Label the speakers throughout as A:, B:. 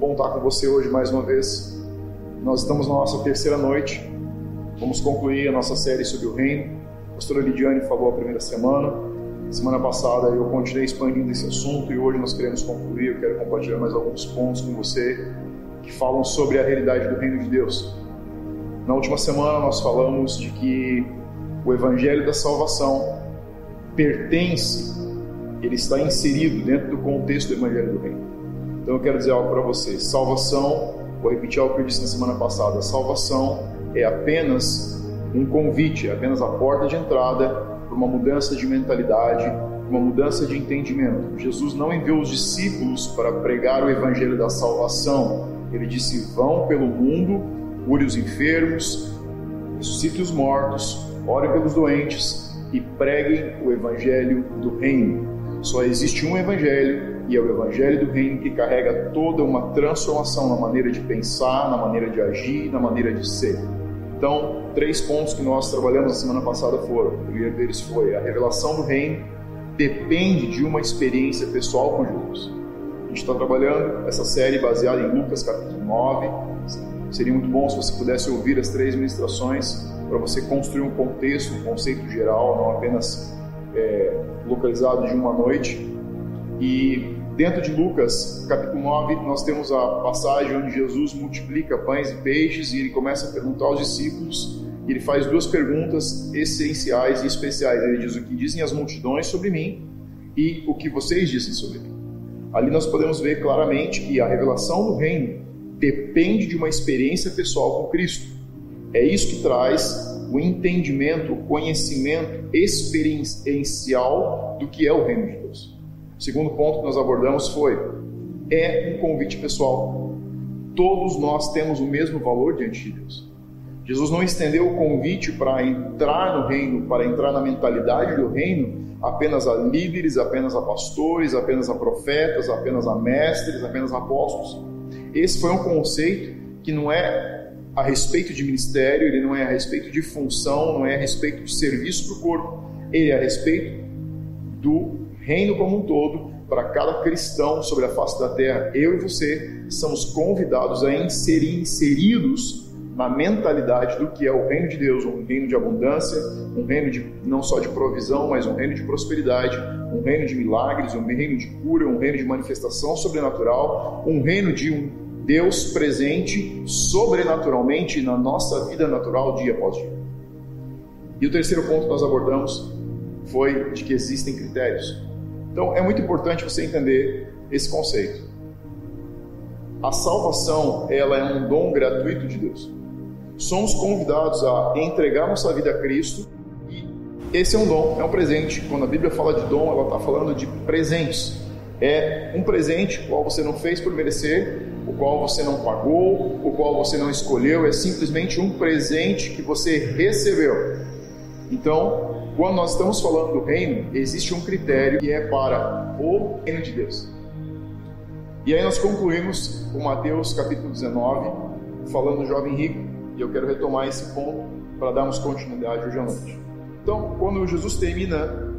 A: bom estar com você hoje mais uma vez. Nós estamos na nossa terceira noite. Vamos concluir a nossa série sobre o reino. A pastora Lidiane falou a primeira semana. Semana passada eu continuei expandindo esse assunto e hoje nós queremos concluir. Eu quero compartilhar mais alguns pontos com você que falam sobre a realidade do reino de Deus. Na última semana nós falamos de que o evangelho da salvação pertence, ele está inserido dentro do contexto do evangelho do reino. Então eu quero dizer algo para você: salvação, vou repetir algo que eu disse na semana passada, salvação é apenas um convite, é apenas a porta de entrada para uma mudança de mentalidade, uma mudança de entendimento. Jesus não enviou os discípulos para pregar o evangelho da salvação. Ele disse: vão pelo mundo, cure os enfermos, ressuscite os mortos, ore pelos doentes e preguem o evangelho do reino. Só existe um evangelho e é o Evangelho do Reino que carrega toda uma transformação na maneira de pensar, na maneira de agir, na maneira de ser. Então, três pontos que nós trabalhamos na semana passada foram: o primeiro deles foi a revelação do Reino depende de uma experiência pessoal com Jesus. A gente está trabalhando essa série baseada em Lucas capítulo 9. Seria muito bom se você pudesse ouvir as três ministrações para você construir um contexto, um conceito geral, não apenas é, localizado de uma noite. E Dentro de Lucas, capítulo 9, nós temos a passagem onde Jesus multiplica pães e peixes e ele começa a perguntar aos discípulos. E ele faz duas perguntas essenciais e especiais. Ele diz o que dizem as multidões sobre mim e o que vocês dizem sobre mim. Ali nós podemos ver claramente que a revelação do reino depende de uma experiência pessoal com Cristo. É isso que traz o entendimento, o conhecimento experiencial do que é o reino de Deus. O segundo ponto que nós abordamos foi: é um convite pessoal. Todos nós temos o mesmo valor diante de Deus. Jesus não estendeu o convite para entrar no reino, para entrar na mentalidade do reino, apenas a líderes, apenas a pastores, apenas a profetas, apenas a mestres, apenas a apóstolos. Esse foi um conceito que não é a respeito de ministério, ele não é a respeito de função, não é a respeito de serviço para o corpo, ele é a respeito do reino como um todo, para cada cristão sobre a face da terra. Eu e você somos convidados a inserir, inseridos na mentalidade do que é o reino de Deus, um reino de abundância, um reino de não só de provisão, mas um reino de prosperidade, um reino de milagres, um reino de cura, um reino de manifestação sobrenatural, um reino de um Deus presente sobrenaturalmente na nossa vida natural dia após dia. E o terceiro ponto que nós abordamos foi de que existem critérios. Então é muito importante você entender esse conceito. A salvação, ela é um dom gratuito de Deus. Somos convidados a entregar nossa vida a Cristo e esse é um dom, é um presente. Quando a Bíblia fala de dom, ela está falando de presentes. É um presente qual você não fez por merecer, qual você não pagou, o qual você não escolheu, é simplesmente um presente que você recebeu. Então, quando nós estamos falando do reino, existe um critério que é para o reino de Deus. E aí nós concluímos o Mateus capítulo 19, falando do jovem rico, e eu quero retomar esse ponto para darmos continuidade hoje à noite. Então, quando Jesus termina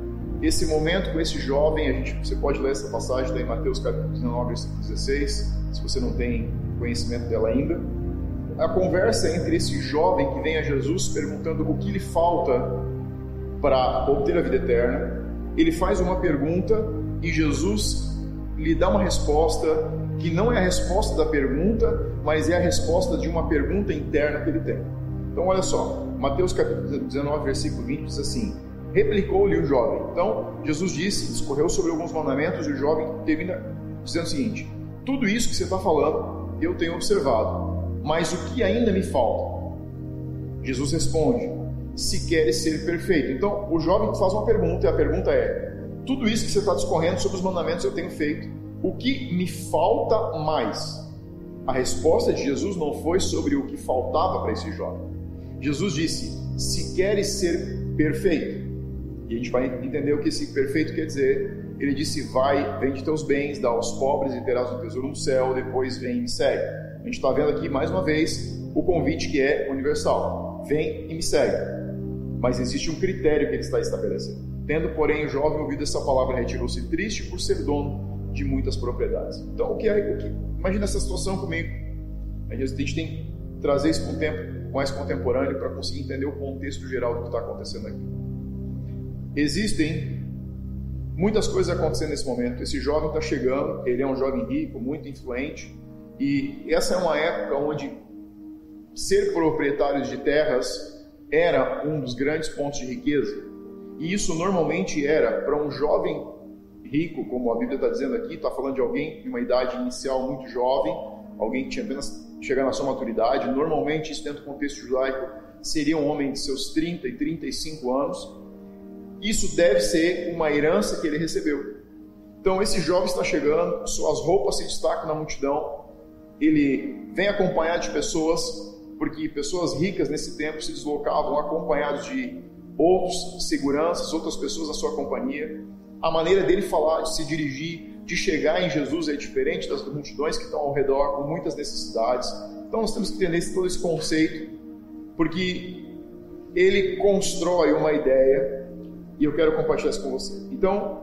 A: esse momento com esse jovem, a gente, você pode ler essa passagem em Mateus capítulo 19, versículo 16, se você não tem conhecimento dela ainda. A conversa entre esse jovem que vem a Jesus perguntando o que lhe falta para obter a vida eterna, ele faz uma pergunta e Jesus lhe dá uma resposta que não é a resposta da pergunta, mas é a resposta de uma pergunta interna que ele tem. Então, olha só, Mateus capítulo 19, versículo 20 diz assim: Replicou-lhe o jovem. Então, Jesus disse, discorreu sobre alguns mandamentos e o jovem termina dizendo o seguinte: Tudo isso que você está falando eu tenho observado, mas o que ainda me falta? Jesus responde: se queres ser perfeito. Então, o jovem faz uma pergunta, e a pergunta é: tudo isso que você está discorrendo sobre os mandamentos eu tenho feito, o que me falta mais? A resposta de Jesus não foi sobre o que faltava para esse jovem. Jesus disse: se queres ser perfeito. E a gente vai entender o que esse perfeito quer dizer. Ele disse: vai, vende teus bens, dá aos pobres e terás um tesouro no céu, depois vem e me segue. A gente está vendo aqui mais uma vez o convite que é universal: vem e me segue mas existe um critério que ele está estabelecendo. Tendo, porém, o jovem ouvido essa palavra, retirou-se triste por ser dono de muitas propriedades. Então, o que, é, o que imagina essa situação comigo. A gente tem que trazer isso para um tempo mais contemporâneo para conseguir entender o contexto geral do que está acontecendo aqui. Existem muitas coisas acontecendo nesse momento. Esse jovem está chegando, ele é um jovem rico, muito influente, e essa é uma época onde ser proprietário de terras era um dos grandes pontos de riqueza. E isso normalmente era para um jovem rico, como a Bíblia está dizendo aqui, está falando de alguém de uma idade inicial muito jovem, alguém que tinha apenas chegado na sua maturidade. Normalmente, isso dentro do contexto judaico, seria um homem de seus 30 e 35 anos. Isso deve ser uma herança que ele recebeu. Então, esse jovem está chegando, suas roupas se destacam na multidão, ele vem acompanhado de pessoas, porque pessoas ricas nesse tempo se deslocavam acompanhados de outros seguranças, outras pessoas na sua companhia. A maneira dele falar, de se dirigir, de chegar em Jesus é diferente das multidões que estão ao redor com muitas necessidades. Então nós temos que entender todo esse conceito, porque ele constrói uma ideia e eu quero compartilhar isso com você. Então,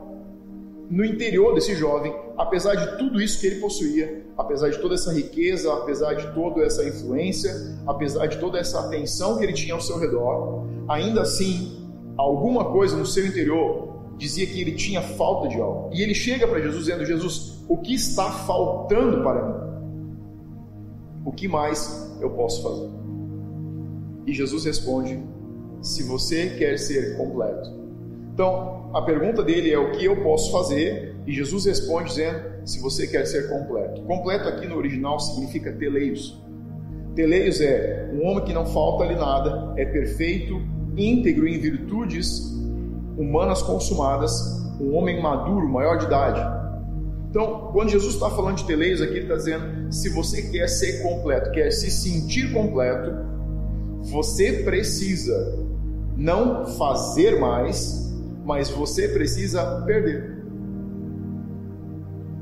A: no interior desse jovem, apesar de tudo isso que ele possuía, apesar de toda essa riqueza, apesar de toda essa influência, apesar de toda essa atenção que ele tinha ao seu redor, ainda assim, alguma coisa no seu interior dizia que ele tinha falta de algo. E ele chega para Jesus dizendo: Jesus, o que está faltando para mim? O que mais eu posso fazer? E Jesus responde: Se você quer ser completo. Então, a pergunta dele é: O que eu posso fazer? E Jesus responde dizendo: Se você quer ser completo. Completo aqui no original significa teleios. Teleios é um homem que não falta-lhe nada, é perfeito, íntegro em virtudes humanas consumadas, um homem maduro, maior de idade. Então, quando Jesus está falando de teleios aqui, ele está dizendo: se você quer ser completo, quer se sentir completo, você precisa não fazer mais, mas você precisa perder.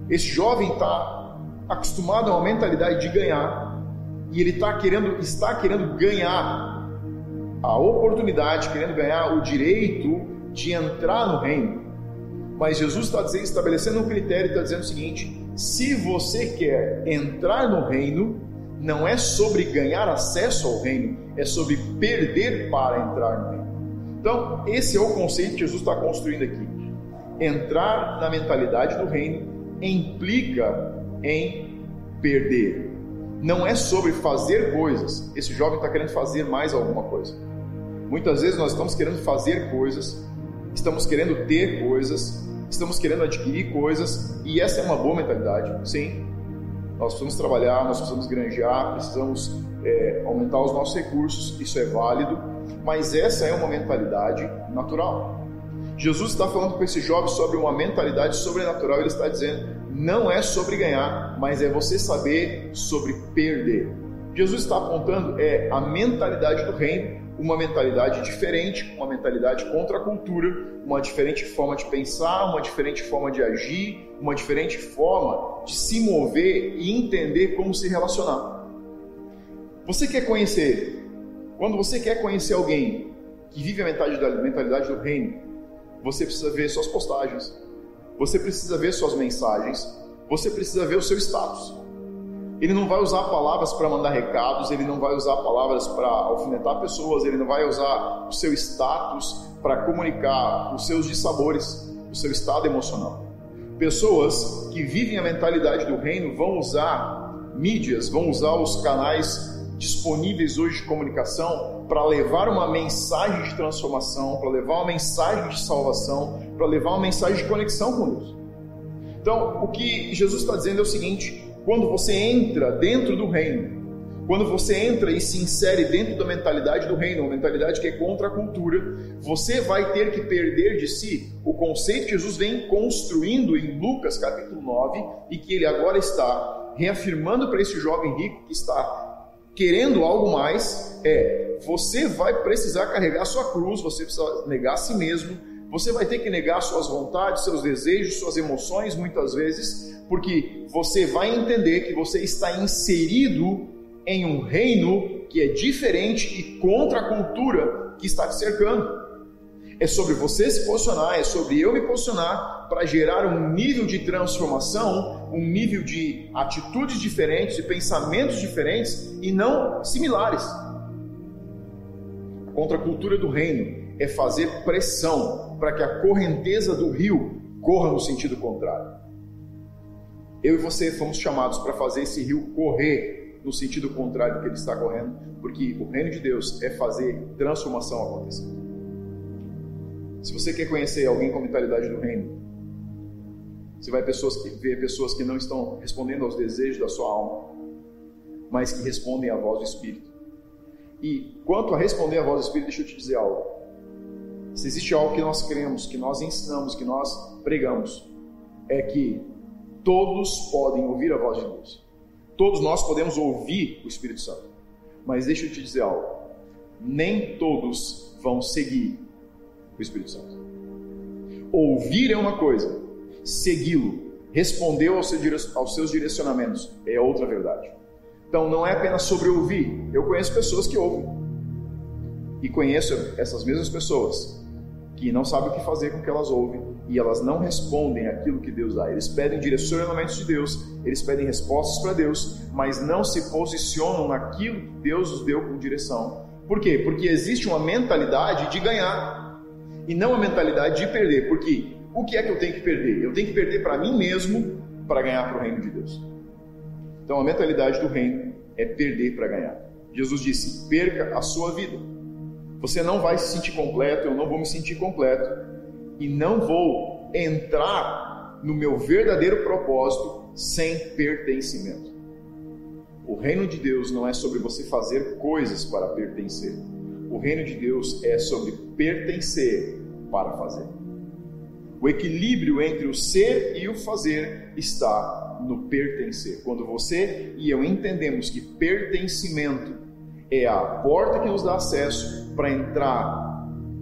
A: Esse jovem está acostumado a uma mentalidade de ganhar e ele está querendo, está querendo ganhar a oportunidade, querendo ganhar o direito de entrar no reino. Mas Jesus está dizendo, estabelecendo um critério, está dizendo o seguinte: se você quer entrar no reino, não é sobre ganhar acesso ao reino, é sobre perder para entrar no reino. Então, esse é o conceito que Jesus está construindo aqui. Entrar na mentalidade do reino implica em perder. Não é sobre fazer coisas. Esse jovem está querendo fazer mais alguma coisa. Muitas vezes nós estamos querendo fazer coisas, estamos querendo ter coisas, estamos querendo adquirir coisas, e essa é uma boa mentalidade, sim. Nós precisamos trabalhar, nós precisamos granjear, precisamos é, aumentar os nossos recursos, isso é válido, mas essa é uma mentalidade natural. Jesus está falando com esse jovem sobre uma mentalidade sobrenatural, ele está dizendo: não é sobre ganhar, mas é você saber sobre perder. Jesus está apontando é a mentalidade do reino uma mentalidade diferente, uma mentalidade contra a cultura, uma diferente forma de pensar, uma diferente forma de agir, uma diferente forma de se mover e entender como se relacionar. Você quer conhecer, quando você quer conhecer alguém que vive a mentalidade, do reino, você precisa ver suas postagens, você precisa ver suas mensagens, você precisa ver o seu status. Ele não vai usar palavras para mandar recados, ele não vai usar palavras para alfinetar pessoas, ele não vai usar o seu status para comunicar os seus dissabores, o seu estado emocional. Pessoas que vivem a mentalidade do reino vão usar mídias, vão usar os canais disponíveis hoje de comunicação para levar uma mensagem de transformação, para levar uma mensagem de salvação, para levar uma mensagem de conexão com Deus. Então, o que Jesus está dizendo é o seguinte: quando você entra dentro do reino, quando você entra e se insere dentro da mentalidade do reino, uma mentalidade que é contra a cultura, você vai ter que perder de si o conceito que Jesus vem construindo em Lucas capítulo 9 e que ele agora está reafirmando para esse jovem rico que está querendo algo mais, é você vai precisar carregar sua cruz, você precisa negar a si mesmo, você vai ter que negar suas vontades, seus desejos, suas emoções muitas vezes, porque você vai entender que você está inserido em um reino que é diferente e contra a cultura que está te cercando. É sobre você se posicionar, é sobre eu me posicionar para gerar um nível de transformação, um nível de atitudes diferentes, de pensamentos diferentes e não similares. A contracultura do reino é fazer pressão para que a correnteza do rio corra no sentido contrário. Eu e você fomos chamados para fazer esse rio correr no sentido contrário do que ele está correndo, porque o reino de Deus é fazer transformação acontecer. Se você quer conhecer alguém com a mentalidade do reino, você vai pessoas que, ver pessoas que não estão respondendo aos desejos da sua alma, mas que respondem à voz do Espírito. E quanto a responder à voz do Espírito, deixa eu te dizer algo. Se existe algo que nós cremos, que nós ensinamos, que nós pregamos, é que todos podem ouvir a voz de Deus. Todos nós podemos ouvir o Espírito Santo. Mas deixa eu te dizer algo. Nem todos vão seguir o Espírito Santo. Ouvir é uma coisa, segui-lo, responder aos seus direcionamentos é outra verdade. Então não é apenas sobre ouvir. Eu conheço pessoas que ouvem. E conheço essas mesmas pessoas que não sabem o que fazer com o que elas ouvem e elas não respondem aquilo que Deus dá. Eles pedem direcionamentos de Deus, eles pedem respostas para Deus, mas não se posicionam naquilo que Deus os deu como direção. Por quê? Porque existe uma mentalidade de ganhar e não a mentalidade de perder. Porque o que é que eu tenho que perder? Eu tenho que perder para mim mesmo para ganhar para o reino de Deus. Então a mentalidade do reino é perder para ganhar. Jesus disse: perca a sua vida. Você não vai se sentir completo, eu não vou me sentir completo e não vou entrar no meu verdadeiro propósito sem pertencimento. O reino de Deus não é sobre você fazer coisas para pertencer. O reino de Deus é sobre pertencer para fazer. O equilíbrio entre o ser e o fazer está no pertencer. Quando você e eu entendemos que pertencimento é a porta que nos dá acesso para entrar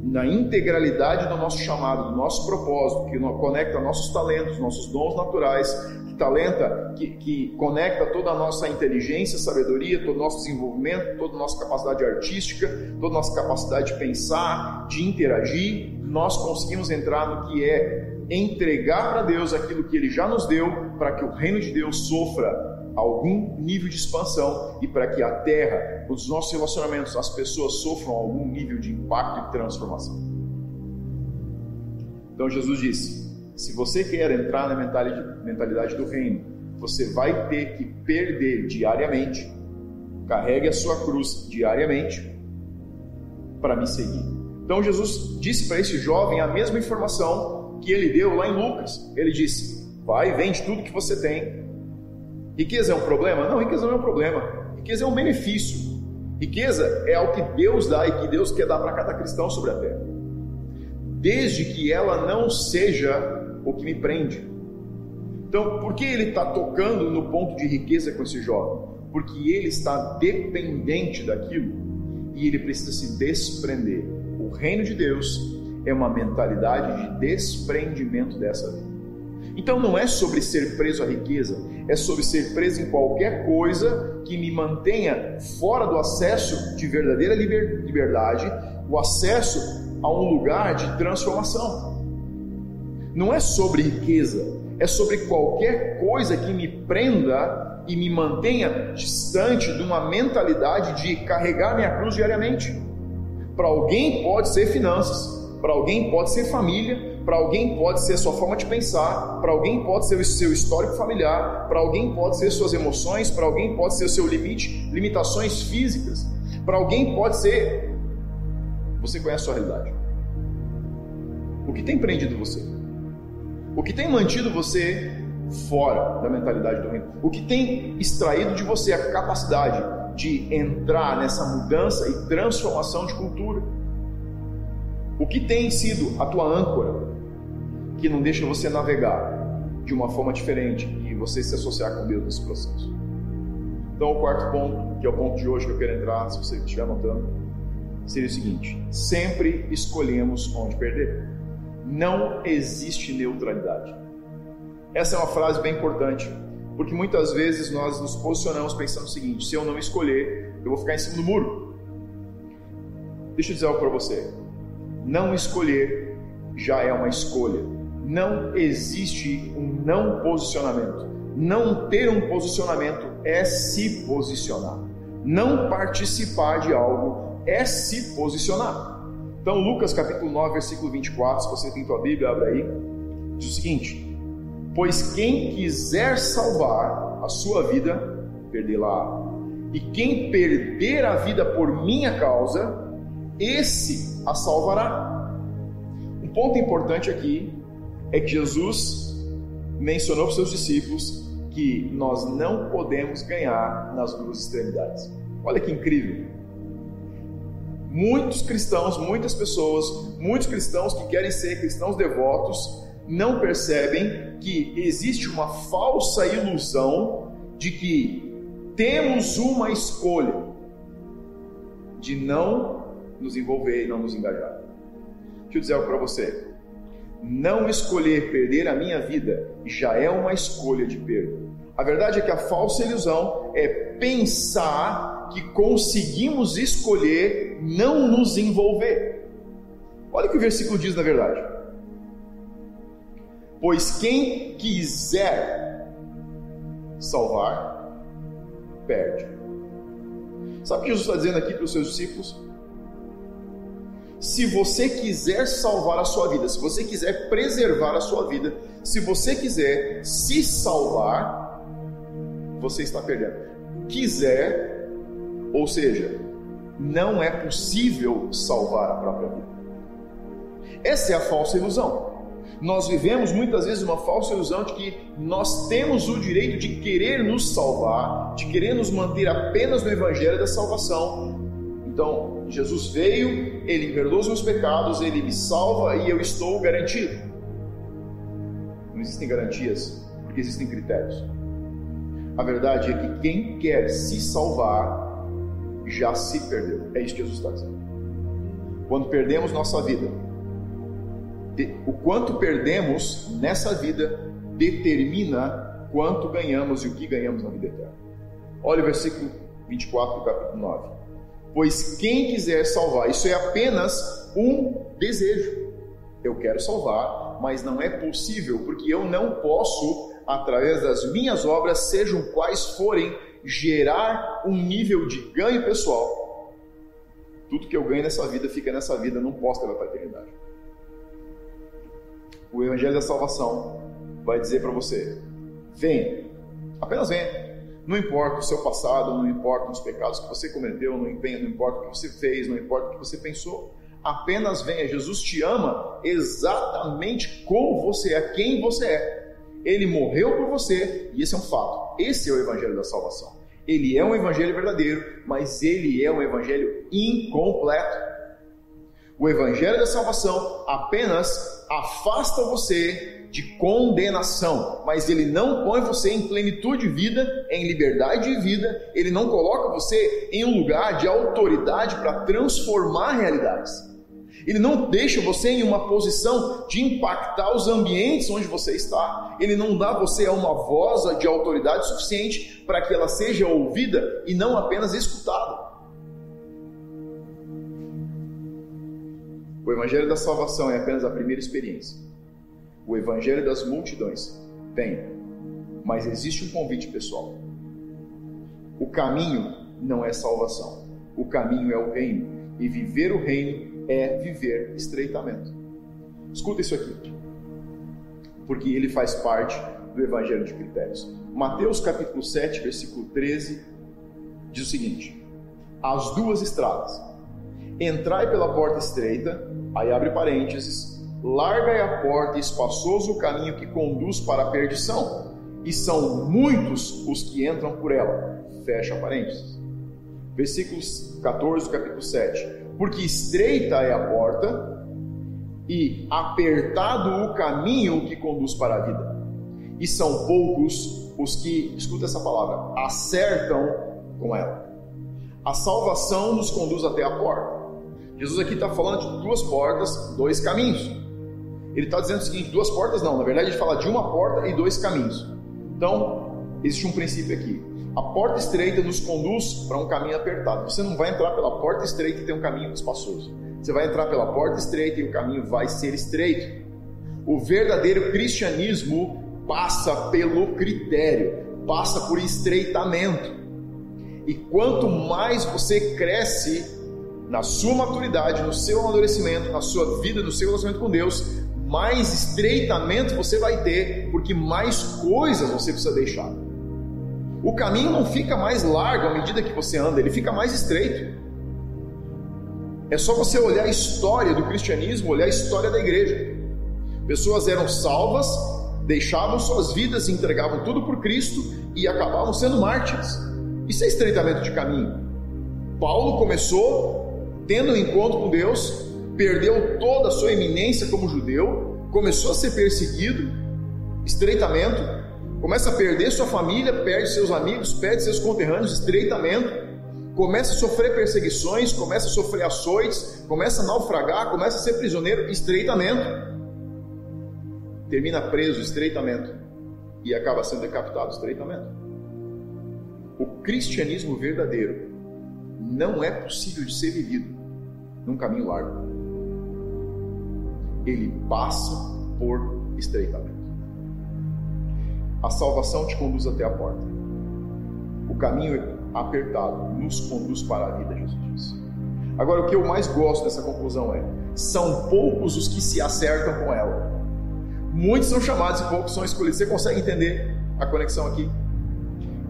A: na integralidade do nosso chamado, do nosso propósito, que conecta nossos talentos, nossos dons naturais, que talenta, que, que conecta toda a nossa inteligência, sabedoria, todo o nosso desenvolvimento, toda a nossa capacidade artística, toda a nossa capacidade de pensar, de interagir, nós conseguimos entrar no que é entregar para Deus aquilo que Ele já nos deu, para que o reino de Deus sofra algum nível de expansão e para que a terra, os nossos relacionamentos, as pessoas sofram algum nível de impacto e transformação. Então Jesus disse: se você quer entrar na mentalidade do reino, você vai ter que perder diariamente, carregue a sua cruz diariamente para me seguir. Então Jesus disse para esse jovem a mesma informação que ele deu lá em Lucas. Ele disse: vai, vende tudo que você tem, Riqueza é um problema? Não, riqueza não é um problema. Riqueza é um benefício. Riqueza é algo que Deus dá e que Deus quer dar para cada cristão sobre a terra. Desde que ela não seja o que me prende. Então, por que ele está tocando no ponto de riqueza com esse jovem? Porque ele está dependente daquilo e ele precisa se desprender. O reino de Deus é uma mentalidade de desprendimento dessa vida. Então não é sobre ser preso à riqueza, é sobre ser preso em qualquer coisa que me mantenha fora do acesso de verdadeira liberdade, o acesso a um lugar de transformação. Não é sobre riqueza, é sobre qualquer coisa que me prenda e me mantenha distante de uma mentalidade de carregar minha cruz diariamente. Para alguém pode ser finanças, para alguém pode ser família, para alguém pode ser a sua forma de pensar, para alguém pode ser o seu histórico familiar, para alguém pode ser suas emoções, para alguém pode ser o seu limite, limitações físicas, para alguém pode ser você conhece a sua realidade. O que tem prendido você? O que tem mantido você fora da mentalidade do reino? O que tem extraído de você a capacidade de entrar nessa mudança e transformação de cultura? O que tem sido a tua âncora que não deixa você navegar de uma forma diferente e você se associar com Deus nesse processo? Então, o quarto ponto, que é o ponto de hoje que eu quero entrar, se você estiver anotando, seria o seguinte: sempre escolhemos onde perder. Não existe neutralidade. Essa é uma frase bem importante, porque muitas vezes nós nos posicionamos pensando o seguinte: se eu não escolher, eu vou ficar em cima do muro. Deixa eu dizer algo para você Não escolher já é uma escolha. Não existe um não posicionamento. Não ter um posicionamento é se posicionar. Não participar de algo é se posicionar. Então, Lucas capítulo 9, versículo 24, se você tem tua Bíblia, abre aí, diz o seguinte: Pois quem quiser salvar a sua vida, perdê-la. E quem perder a vida por minha causa, esse a salvará. Um ponto importante aqui é que Jesus mencionou para os seus discípulos que nós não podemos ganhar nas duas extremidades. Olha que incrível. Muitos cristãos, muitas pessoas, muitos cristãos que querem ser cristãos devotos, não percebem que existe uma falsa ilusão de que temos uma escolha de não nos envolver e não nos engajar. Deixa eu dizer algo para você. Não escolher perder a minha vida já é uma escolha de perda. A verdade é que a falsa ilusão é pensar que conseguimos escolher não nos envolver. Olha o que o versículo diz na verdade. Pois quem quiser salvar, perde. Sabe o que Jesus está dizendo aqui para os seus discípulos? Se você quiser salvar a sua vida, se você quiser preservar a sua vida, se você quiser se salvar, você está perdendo. Quiser, ou seja, não é possível salvar a própria vida. Essa é a falsa ilusão. Nós vivemos muitas vezes uma falsa ilusão de que nós temos o direito de querer nos salvar, de querer nos manter apenas no Evangelho da salvação, então, Jesus veio, ele perdoa os meus pecados, ele me salva e eu estou garantido. Não existem garantias, porque existem critérios. A verdade é que quem quer se salvar já se perdeu. É isso que Jesus está dizendo. Quando perdemos nossa vida, o quanto perdemos nessa vida determina quanto ganhamos e o que ganhamos na vida eterna. Olha o versículo 24 do capítulo 9 pois quem quiser salvar, isso é apenas um desejo. Eu quero salvar, mas não é possível, porque eu não posso, através das minhas obras, sejam quais forem, gerar um nível de ganho pessoal. Tudo que eu ganho nessa vida fica nessa vida, não posso levar para a eternidade. O Evangelho da Salvação vai dizer para você: venha, apenas venha não importa o seu passado, não importa os pecados que você cometeu, não importa o que você fez, não importa o que você pensou. Apenas venha. Jesus te ama exatamente como você é, quem você é. Ele morreu por você e esse é um fato. Esse é o Evangelho da salvação. Ele é um Evangelho verdadeiro, mas ele é um Evangelho incompleto. O Evangelho da salvação apenas afasta você de condenação, mas ele não põe você em plenitude de vida, em liberdade de vida, ele não coloca você em um lugar de autoridade para transformar realidades. Ele não deixa você em uma posição de impactar os ambientes onde você está. Ele não dá você a uma voz de autoridade suficiente para que ela seja ouvida e não apenas escutada. O Evangelho da Salvação é apenas a primeira experiência o evangelho das multidões. Tem, mas existe um convite pessoal. O caminho não é salvação, o caminho é o reino, e viver o reino é viver estreitamento. Escuta isso aqui, porque ele faz parte do evangelho de critérios. Mateus capítulo 7, versículo 13 diz o seguinte: As duas estradas. Entrai pela porta estreita, aí abre parênteses, Larga é a porta e espaçoso o caminho que conduz para a perdição, e são muitos os que entram por ela. Fecha parênteses. Versículos 14 do capítulo 7. Porque estreita é a porta e apertado o caminho que conduz para a vida. E são poucos os que, escuta essa palavra, acertam com ela. A salvação nos conduz até a porta. Jesus aqui está falando de duas portas, dois caminhos. Ele está dizendo o seguinte: duas portas não, na verdade ele fala de uma porta e dois caminhos. Então, existe um princípio aqui. A porta estreita nos conduz para um caminho apertado. Você não vai entrar pela porta estreita e ter um caminho espaçoso. Você vai entrar pela porta estreita e o caminho vai ser estreito. O verdadeiro cristianismo passa pelo critério, passa por estreitamento. E quanto mais você cresce na sua maturidade, no seu amadurecimento, na sua vida, no seu relacionamento com Deus, mais estreitamento você vai ter, porque mais coisas você precisa deixar. O caminho não fica mais largo à medida que você anda, ele fica mais estreito. É só você olhar a história do cristianismo, olhar a história da igreja. Pessoas eram salvas, deixavam suas vidas, entregavam tudo por Cristo e acabavam sendo mártires. Isso é estreitamento de caminho. Paulo começou tendo um encontro com Deus, perdeu toda a sua eminência como judeu, começou a ser perseguido, estreitamento, começa a perder sua família, perde seus amigos, perde seus conterrâneos, estreitamento começa a sofrer perseguições, começa a sofrer açoites, começa a naufragar, começa a ser prisioneiro, estreitamento. Termina preso, estreitamento. E acaba sendo decapitado, estreitamento. O cristianismo verdadeiro não é possível de ser vivido num caminho largo. Ele passa por estreitamento. A salvação te conduz até a porta. O caminho é apertado nos conduz para a vida, Jesus disse. Agora, o que eu mais gosto dessa conclusão é: são poucos os que se acertam com ela. Muitos são chamados e poucos são escolhidos. Você consegue entender a conexão aqui?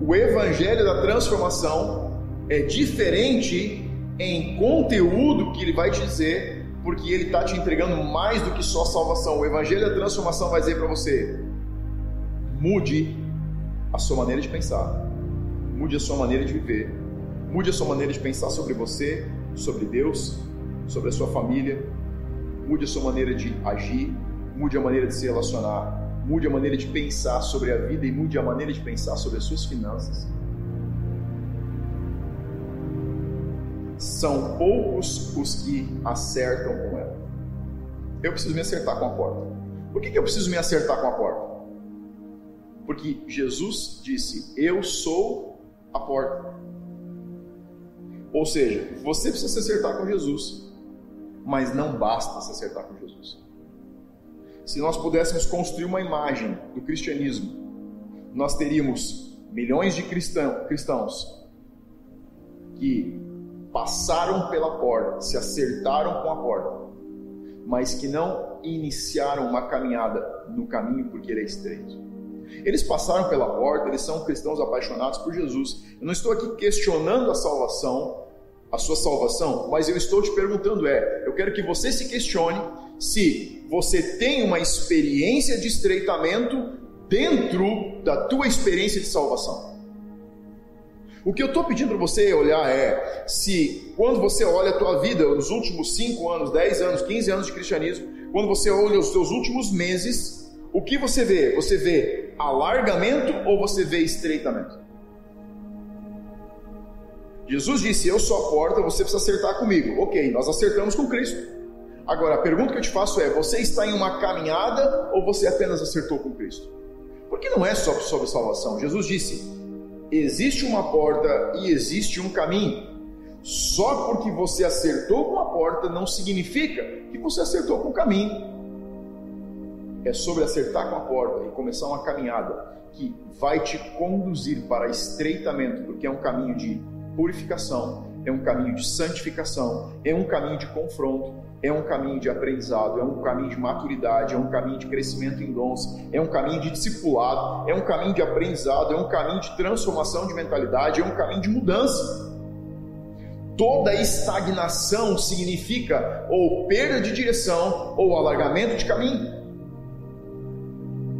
A: O evangelho da transformação é diferente em conteúdo que ele vai te dizer, porque ele está te entregando mais do que só salvação. O evangelho da transformação vai dizer para você: mude a sua maneira de pensar mude a sua maneira de viver, mude a sua maneira de pensar sobre você, sobre Deus, sobre a sua família, mude a sua maneira de agir, mude a maneira de se relacionar, mude a maneira de pensar sobre a vida e mude a maneira de pensar sobre as suas finanças. São poucos os que acertam com ela. Eu preciso me acertar com a porta. Por que, que eu preciso me acertar com a porta? Porque Jesus disse: Eu sou a porta. Ou seja, você precisa se acertar com Jesus, mas não basta se acertar com Jesus. Se nós pudéssemos construir uma imagem do cristianismo, nós teríamos milhões de cristão, cristãos que passaram pela porta, se acertaram com a porta, mas que não iniciaram uma caminhada no caminho porque ele é estreito. Eles passaram pela porta, eles são cristãos apaixonados por Jesus. Eu não estou aqui questionando a salvação, a sua salvação, mas eu estou te perguntando é, eu quero que você se questione se você tem uma experiência de estreitamento dentro da tua experiência de salvação. O que eu estou pedindo para você olhar é se quando você olha a tua vida, os últimos 5 anos, 10 anos, 15 anos de cristianismo, quando você olha os seus últimos meses, o que você vê? Você vê alargamento ou você vê estreitamento? Jesus disse: Eu sou a porta, você precisa acertar comigo. Ok, nós acertamos com Cristo. Agora, a pergunta que eu te faço é: você está em uma caminhada ou você apenas acertou com Cristo? Porque não é só sobre salvação. Jesus disse: existe uma porta e existe um caminho. Só porque você acertou com a porta não significa que você acertou com o caminho é sobre acertar com a porta e começar uma caminhada que vai te conduzir para estreitamento, porque é um caminho de purificação, é um caminho de santificação, é um caminho de confronto, é um caminho de aprendizado, é um caminho de maturidade, é um caminho de crescimento em dons, é um caminho de discipulado, é um caminho de aprendizado, é um caminho de transformação de mentalidade, é um caminho de mudança. Toda estagnação significa ou perda de direção ou alargamento de caminho.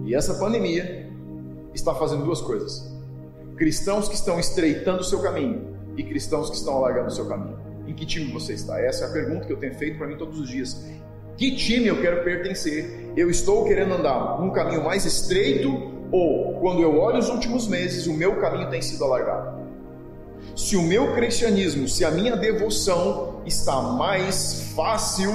A: E essa pandemia está fazendo duas coisas: cristãos que estão estreitando o seu caminho e cristãos que estão alargando o seu caminho. Em que time você está? Essa é a pergunta que eu tenho feito para mim todos os dias. Que time eu quero pertencer? Eu estou querendo andar num caminho mais estreito ou, quando eu olho os últimos meses, o meu caminho tem sido alargado? Se o meu cristianismo, se a minha devoção está mais fácil,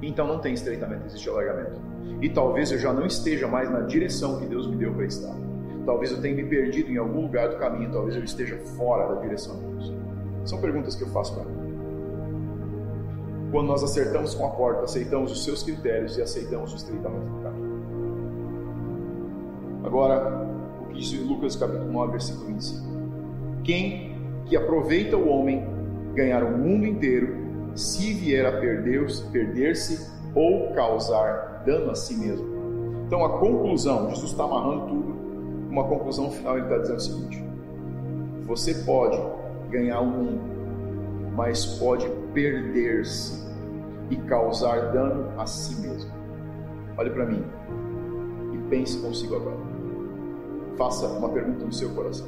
A: então não tem estreitamento, existe alargamento e talvez eu já não esteja mais na direção que Deus me deu para estar. Talvez eu tenha me perdido em algum lugar do caminho, talvez eu esteja fora da direção de Deus. São perguntas que eu faço para mim. quando nós acertamos com a porta, aceitamos os seus critérios e aceitamos o estreitamento do caminho. Agora, o que diz Lucas capítulo 9, versículo 25. Quem que aproveita o homem ganhar o mundo inteiro, se vier a perder-se perder ou causar dano a si mesmo? Então a conclusão, Jesus está amarrando tudo, uma conclusão final ele está dizendo o seguinte: você pode ganhar o mundo, mas pode perder-se e causar dano a si mesmo. Olhe para mim e pense consigo agora. Faça uma pergunta no seu coração.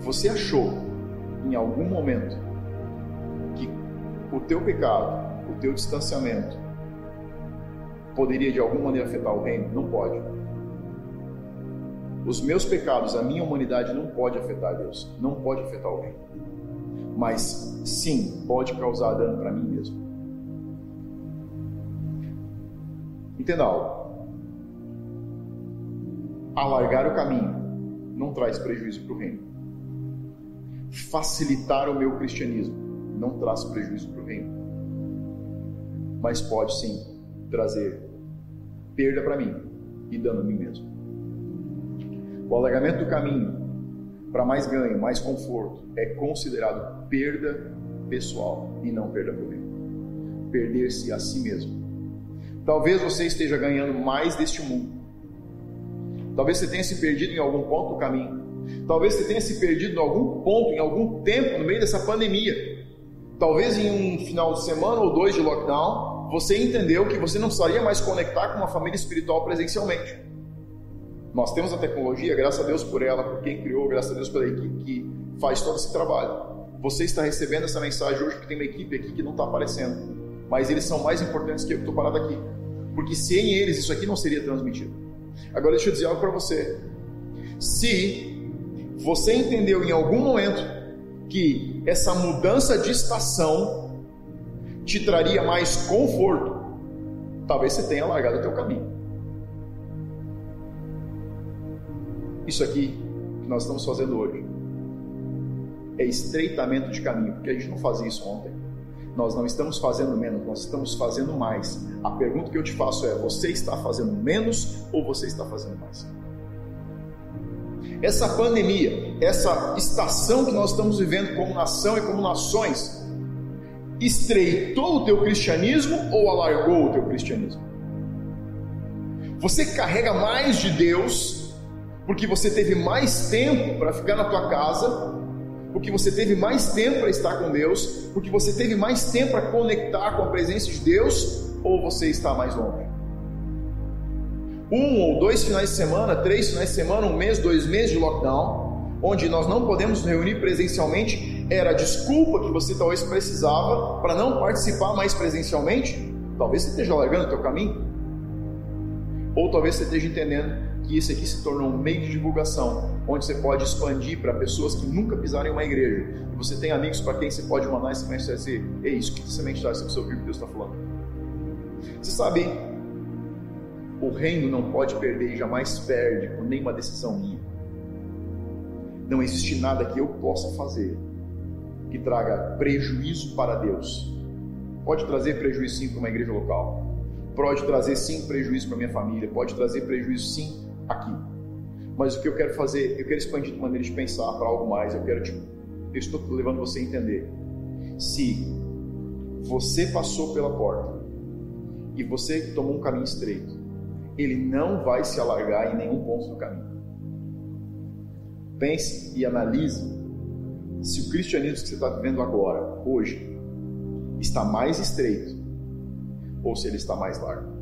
A: Você achou em algum momento que o teu pecado, o teu distanciamento poderia de alguma maneira afetar o reino? Não pode. Os meus pecados, a minha humanidade não pode afetar Deus, não pode afetar reino mas sim pode causar dano para mim mesmo. Entenda algo. Alargar o caminho não traz prejuízo para o reino. Facilitar o meu cristianismo não traz prejuízo para o reino. Mas pode sim trazer perda para mim e dano a mim mesmo. O alargamento do caminho para mais ganho, mais conforto, é considerado perda pessoal e não perda reino. Perder-se a si mesmo. Talvez você esteja ganhando mais deste mundo. Talvez você tenha se perdido em algum ponto do caminho. Talvez você tenha se perdido em algum ponto, em algum tempo, no meio dessa pandemia. Talvez em um final de semana ou dois de lockdown, você entendeu que você não precisaria mais conectar com uma família espiritual presencialmente. Nós temos a tecnologia, graças a Deus por ela, por quem criou, graças a Deus pela equipe que faz todo esse trabalho. Você está recebendo essa mensagem hoje porque tem uma equipe aqui que não está aparecendo, mas eles são mais importantes que eu que estou parado aqui, porque sem eles isso aqui não seria transmitido. Agora deixa eu dizer algo para você. Se você entendeu em algum momento que essa mudança de estação te traria mais conforto, talvez você tenha largado o teu caminho. Isso aqui que nós estamos fazendo hoje é estreitamento de caminho, porque a gente não fazia isso ontem. Nós não estamos fazendo menos, nós estamos fazendo mais. A pergunta que eu te faço é: você está fazendo menos ou você está fazendo mais? Essa pandemia, essa estação que nós estamos vivendo como nação e como nações, estreitou o teu cristianismo ou alargou o teu cristianismo? Você carrega mais de Deus porque você teve mais tempo para ficar na tua casa, porque você teve mais tempo para estar com Deus, porque você teve mais tempo para conectar com a presença de Deus, ou você está mais longe? Um ou dois finais de semana, três finais de semana, um mês, dois meses de lockdown, onde nós não podemos nos reunir presencialmente, era a desculpa que você talvez precisava para não participar mais presencialmente? Talvez você esteja largando o teu caminho, ou talvez você esteja entendendo que isso aqui se tornou um meio de divulgação, onde você pode expandir para pessoas que nunca pisaram em uma igreja. E você tem amigos para quem você pode mandar esse mensagem dizer: É isso, que semente está essa pessoa ouvir o que Deus está falando. Você sabe, o reino não pode perder e jamais perde por nenhuma decisão minha. Não existe nada que eu possa fazer que traga prejuízo para Deus. Pode trazer prejuízo sim para uma igreja local. Pode trazer sim prejuízo para minha família. Pode trazer prejuízo sim aqui. Mas o que eu quero fazer, eu quero expandir de maneira de pensar para algo mais. Eu quero, tipo, eu estou levando você a entender. Se você passou pela porta e você tomou um caminho estreito, ele não vai se alargar em nenhum ponto do caminho. Pense e analise se o cristianismo que você está vivendo agora, hoje, está mais estreito ou se ele está mais largo.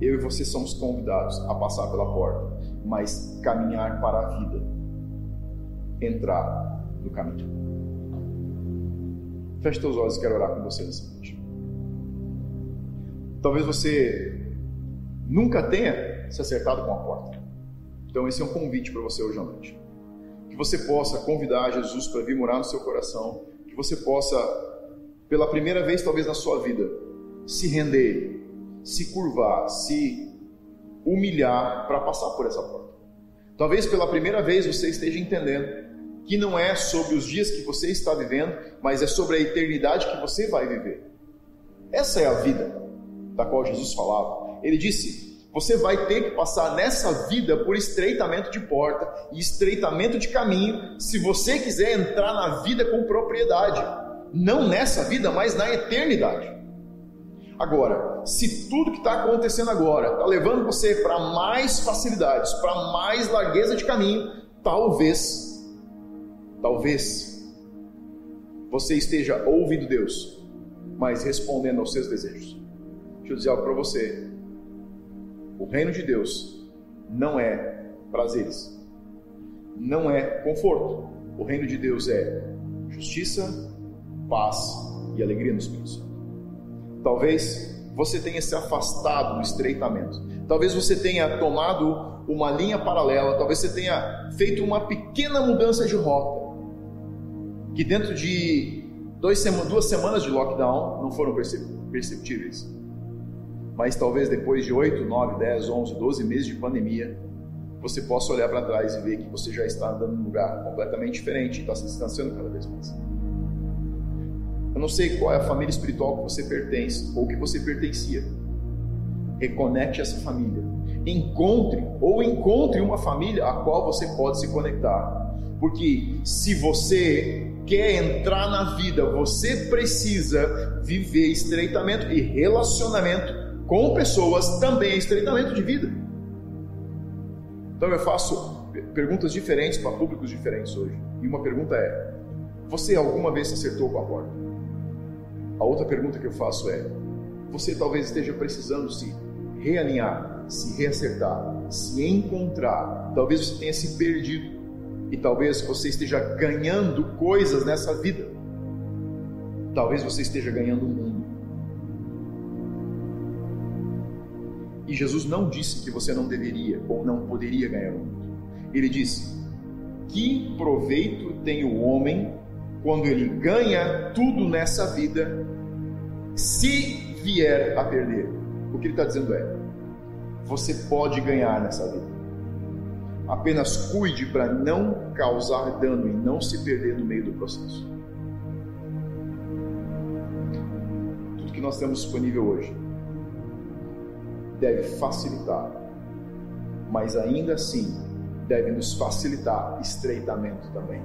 A: Eu e você somos convidados a passar pela porta, mas caminhar para a vida, entrar no caminho. Feche teus olhos e quero orar com você nessa noite. Talvez você nunca tenha se acertado com a porta. Então esse é um convite para você hoje à noite. Que você possa convidar Jesus para vir morar no seu coração, que você possa, pela primeira vez talvez na sua vida, se render se curvar, se humilhar para passar por essa porta. Talvez pela primeira vez você esteja entendendo que não é sobre os dias que você está vivendo, mas é sobre a eternidade que você vai viver. Essa é a vida da qual Jesus falava. Ele disse: você vai ter que passar nessa vida por estreitamento de porta e estreitamento de caminho, se você quiser entrar na vida com propriedade. Não nessa vida, mas na eternidade. Agora, se tudo que está acontecendo agora está levando você para mais facilidades, para mais largueza de caminho, talvez, talvez, você esteja ouvindo Deus, mas respondendo aos seus desejos. Deixa eu dizer algo para você. O reino de Deus não é prazeres, não é conforto. O reino de Deus é justiça, paz e alegria no Espírito Santo. Talvez você tenha se afastado do estreitamento. Talvez você tenha tomado uma linha paralela. Talvez você tenha feito uma pequena mudança de rota. Que dentro de dois, duas semanas de lockdown não foram perceptíveis mas talvez depois de 8, 9, 10, 11, 12 meses de pandemia, você possa olhar para trás e ver que você já está andando num lugar completamente diferente e está se distanciando cada vez mais. Não sei qual é a família espiritual que você pertence ou que você pertencia. Reconecte essa família. Encontre ou encontre uma família a qual você pode se conectar. Porque se você quer entrar na vida, você precisa viver estreitamento e relacionamento com pessoas também é estreitamento de vida. Então eu faço perguntas diferentes para públicos diferentes hoje. E uma pergunta é: você alguma vez acertou com a porta? A outra pergunta que eu faço é: você talvez esteja precisando se realinhar, se reacertar, se encontrar. Talvez você tenha se perdido e talvez você esteja ganhando coisas nessa vida. Talvez você esteja ganhando o mundo. E Jesus não disse que você não deveria ou não poderia ganhar o mundo. Ele disse: Que proveito tem o homem quando ele ganha tudo nessa vida, se vier a perder? O que ele está dizendo é: Você pode ganhar nessa vida. Apenas cuide para não causar dano e não se perder no meio do processo. Tudo que nós temos disponível hoje deve facilitar, mas ainda assim deve nos facilitar estreitamento também.